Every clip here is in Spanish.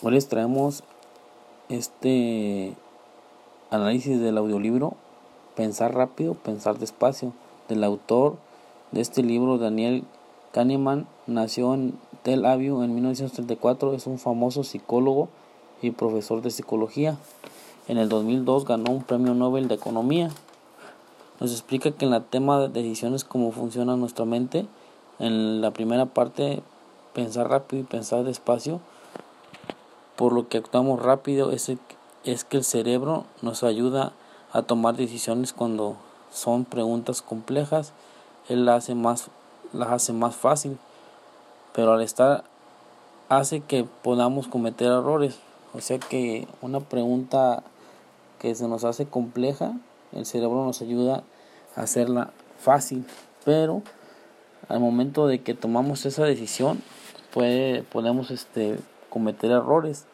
Hoy les traemos este análisis del audiolibro Pensar rápido, pensar despacio, del autor de este libro, Daniel Kahneman, nació en Tel Aviv en 1934, es un famoso psicólogo y profesor de psicología. En el 2002 ganó un premio Nobel de Economía. Nos explica que en la tema de decisiones cómo funciona nuestra mente, en la primera parte, pensar rápido y pensar despacio, por lo que actuamos rápido es, es que el cerebro nos ayuda a tomar decisiones cuando son preguntas complejas, él las hace más, las hace más fácil, pero al estar hace que podamos cometer errores, o sea que una pregunta que se nos hace compleja, el cerebro nos ayuda a hacerla fácil, pero al momento de que tomamos esa decisión, puede, podemos este, cometer errores.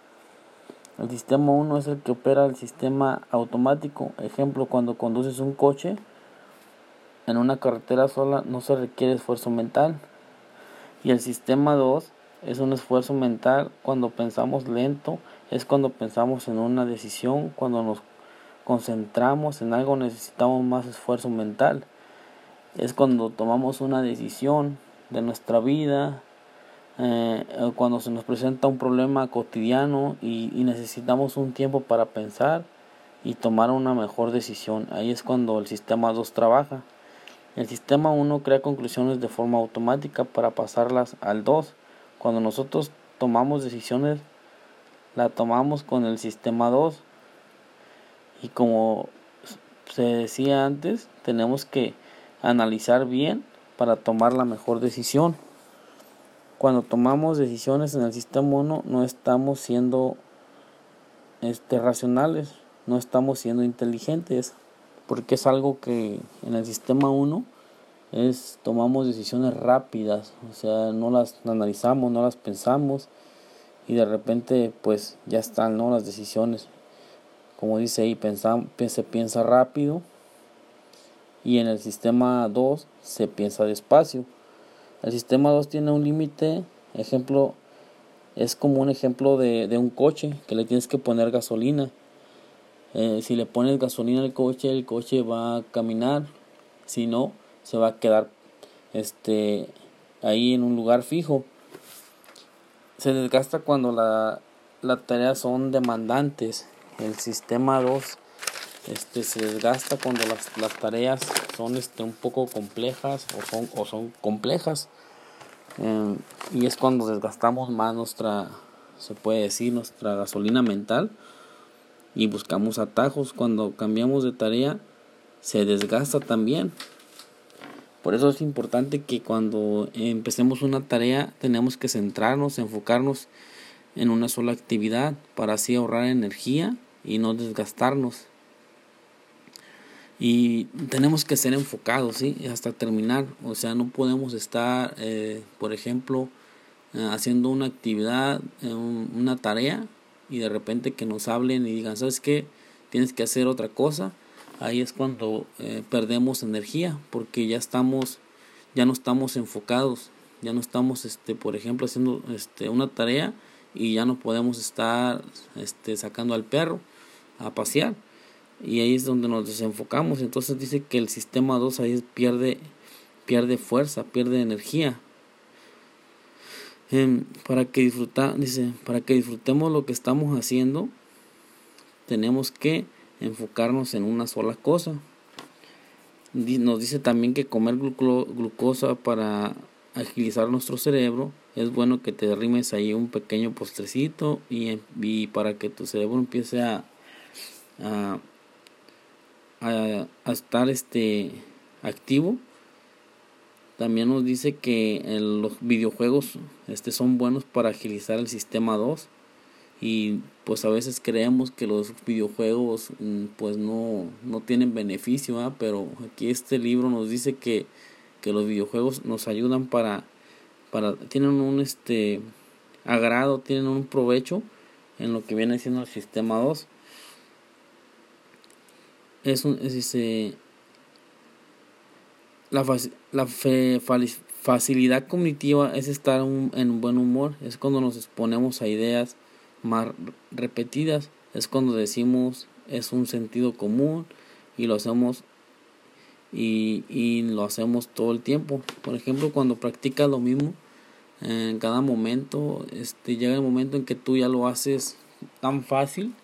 El sistema 1 es el que opera el sistema automático. Ejemplo, cuando conduces un coche en una carretera sola no se requiere esfuerzo mental. Y el sistema 2 es un esfuerzo mental cuando pensamos lento, es cuando pensamos en una decisión, cuando nos concentramos en algo necesitamos más esfuerzo mental. Es cuando tomamos una decisión de nuestra vida, eh, cuando se nos presenta un problema cotidiano y, necesitamos un tiempo para pensar y tomar una mejor decisión. Ahí es cuando el sistema 2 trabaja. El sistema 1 crea conclusiones de forma automática para pasarlas al 2. Cuando nosotros tomamos decisiones, la tomamos con el sistema 2. Y como se decía antes, tenemos que analizar bien para tomar la mejor decisión. Cuando tomamos decisiones en el sistema 1 no estamos siendo este, racionales, no estamos siendo inteligentes, porque es algo que en el sistema 1 es tomamos decisiones rápidas, o sea, no las analizamos, no las pensamos y de repente pues ya están, ¿no? las decisiones. Como dice ahí, se piensa rápido y en el sistema 2 se piensa despacio. El sistema 2 tiene un límite, ejemplo, es como un ejemplo de, un coche que le tienes que poner gasolina. Eh, si le pones gasolina al coche, el coche va a caminar, si no, se va a quedar este, ahí en un lugar fijo. Se desgasta cuando las la tareas son demandantes. El sistema 2 este, se desgasta cuando las, las tareas son este, un poco complejas o son, o son complejas. Eh, y es cuando desgastamos más nuestra, se puede decir, nuestra gasolina mental y buscamos atajos. Cuando cambiamos de tarea, se desgasta también. Por eso es importante que cuando empecemos una tarea tenemos que centrarnos, enfocarnos en una sola actividad para así ahorrar energía y no desgastarnos y tenemos que ser enfocados ¿sí? hasta terminar. O sea no podemos estar eh, por ejemplo eh, haciendo una actividad eh, una tarea y de repente que nos hablen y digan sabes qué tienes que hacer otra cosa ahí es cuando perdemos energía porque ya estamos ya no estamos enfocados. Ya no estamos este por ejemplo haciendo este una tarea y ya no podemos estar este sacando al perro a pasear y ahí es donde nos desenfocamos. Entonces dice que el sistema 2 ahí pierde, pierde fuerza, pierde energía. Em, para que disfruta, dice, para que disfrutemos lo que estamos haciendo, tenemos que enfocarnos en una sola cosa. Nos dice también que comer glucosa para agilizar nuestro cerebro es bueno que te derrimes ahí un pequeño postrecito y, y para que tu cerebro empiece a, a a, estar este activo. También nos dice que los videojuegos este son buenos para agilizar el sistema 2 y pues a veces creemos que los videojuegos mm, pues no, no tienen beneficio pero aquí este libro nos dice que, que los videojuegos nos ayudan para para tienen un este agrado tienen un provecho en lo que viene siendo el sistema 2 es, un, es la, la facilidad cognitiva es estar en un buen humor, es cuando nos exponemos a ideas más repetidas. Es cuando decimos es un sentido común y lo hacemos y, y lo hacemos todo el tiempo. Por ejemplo, cuando practicas lo mismo en cada momento, este llega el momento en que tú ya lo haces tan fácil,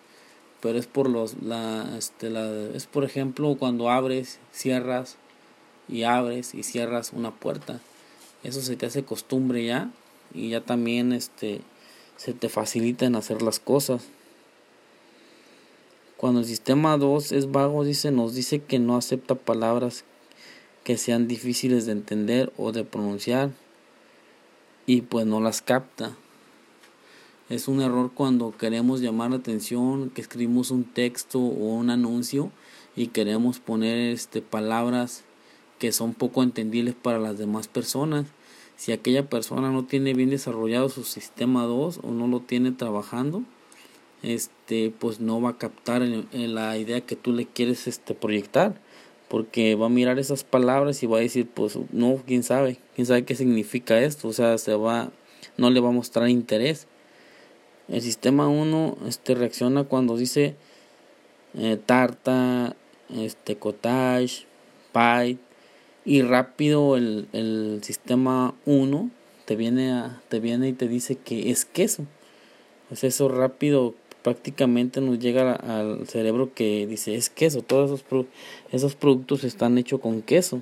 pero es por los la este la es por ejemplo cuando abres, cierras y abres y cierras una puerta. Eso se te hace costumbre ya y ya también este se te facilita en hacer las cosas. Cuando el sistema 2 es vago, dice, nos dice que no acepta palabras que sean difíciles de entender o de pronunciar y pues no las capta. Es un error cuando queremos llamar la atención, que escribimos un texto o un anuncio y queremos poner este palabras que son poco entendibles para las demás personas. Si aquella persona no tiene bien desarrollado su sistema 2 o no lo tiene trabajando, este pues no va a captar la idea que tú le quieres este proyectar porque va a mirar esas palabras y va a decir pues no quién sabe quién sabe qué significa esto. O sea se va no le va a mostrar interés el sistema 1 este reacciona cuando dice eh, tarta este cottage pie y rápido el, el sistema 1 te viene te viene y te dice que es queso. Pues eso rápido prácticamente nos llega al cerebro que dice es queso, todos esos, esos productos están hechos con queso.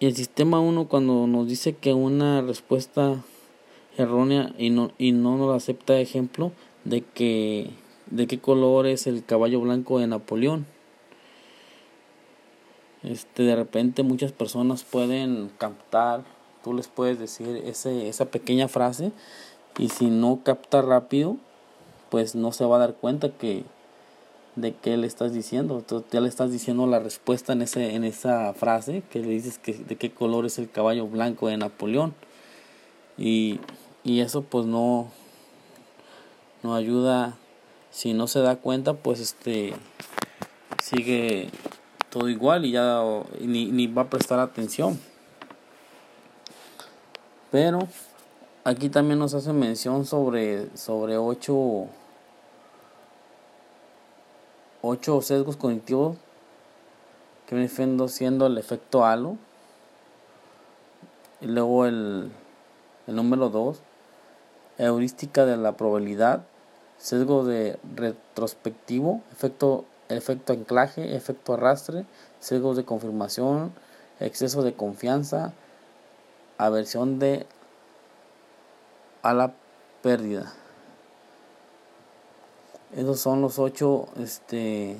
Y el sistema 1 cuando nos dice que una respuesta errónea y no, y no nos acepta ejemplo de que de qué color es el caballo blanco de Napoleón. Este de repente muchas personas pueden captar tú les puedes decir ese, esa pequeña frase y si no capta rápido pues no se va a dar cuenta que de qué le estás diciendo. Entonces ya le estás diciendo la respuesta en ese en esa frase que le dices que de qué color es el caballo blanco de Napoleón y, y eso pues no no ayuda si no se da cuenta pues este sigue todo igual y ya ni, ni va a prestar atención. Pero aquí también nos hace mención sobre, sobre ocho, ocho sesgos cognitivos que vienen siendo el efecto halo. Y luego el, el número 2, heurística de la probabilidad, sesgo de retrospectivo, efecto efecto anclaje, efecto arrastre, sesgos de confirmación, exceso de confianza, aversión de a la pérdida. Esos son los ocho este,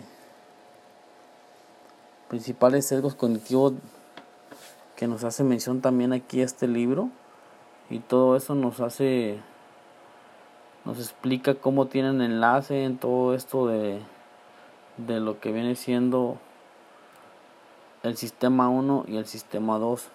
principales sesgos cognitivos que nos hace mención también aquí este libro y todo eso nos hace nos explica cómo tienen enlace en todo esto de de lo que viene siendo el sistema 1 y el sistema 2.